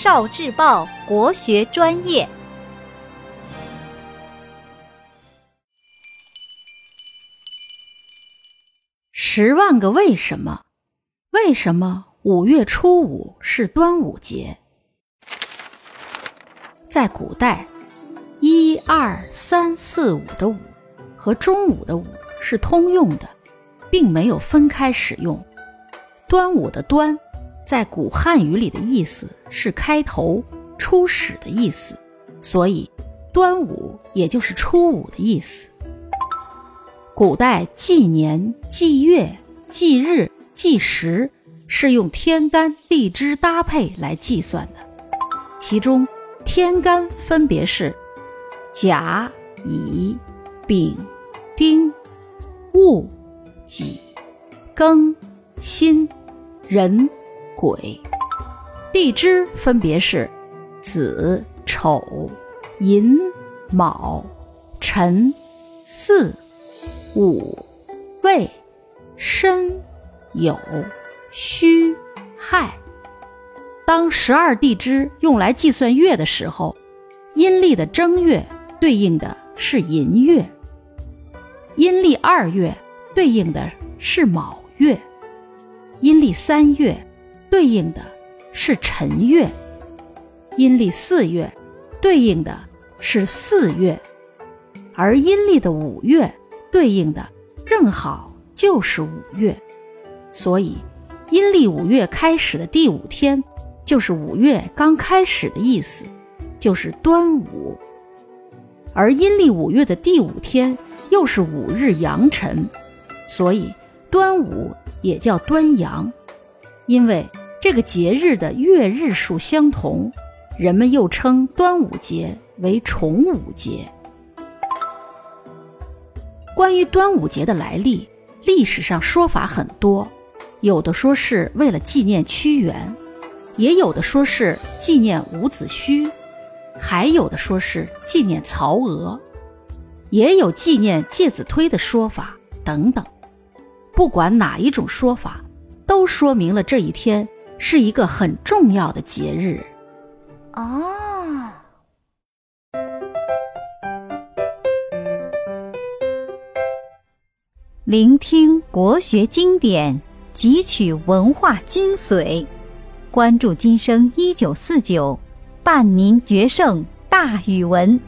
少智报国学专业。十万个为什么？为什么五月初五是端午节？在古代，一二三四五的五和中午的午是通用的，并没有分开使用。端午的端，在古汉语里的意思是开头、初始的意思，所以端午也就是初五的意思。古代纪年、纪月、纪日、纪时是用天干地支搭配来计算的，其中。天干分别是甲、乙、丙、丁、戊、己、庚、辛、壬、鬼；地支分别是子、丑、寅、卯、辰、巳、午、未、申、酉、戌、亥。当十二地支用来计算月的时候，阴历的正月对应的是寅月，阴历二月对应的是卯月，阴历三月对应的是辰月，阴历四月对应的是巳月，而阴历的五月对应的正好就是五月，所以阴历五月开始的第五天。就是五月刚开始的意思，就是端午。而阴历五月的第五天又是五日阳辰，所以端午也叫端阳。因为这个节日的月日数相同，人们又称端午节为重午节。关于端午节的来历，历史上说法很多，有的说是为了纪念屈原。也有的说是纪念伍子胥，还有的说是纪念曹娥，也有纪念介子推的说法等等。不管哪一种说法，都说明了这一天是一个很重要的节日。哦，聆听国学经典，汲取文化精髓。关注今生一九四九，伴您决胜大语文。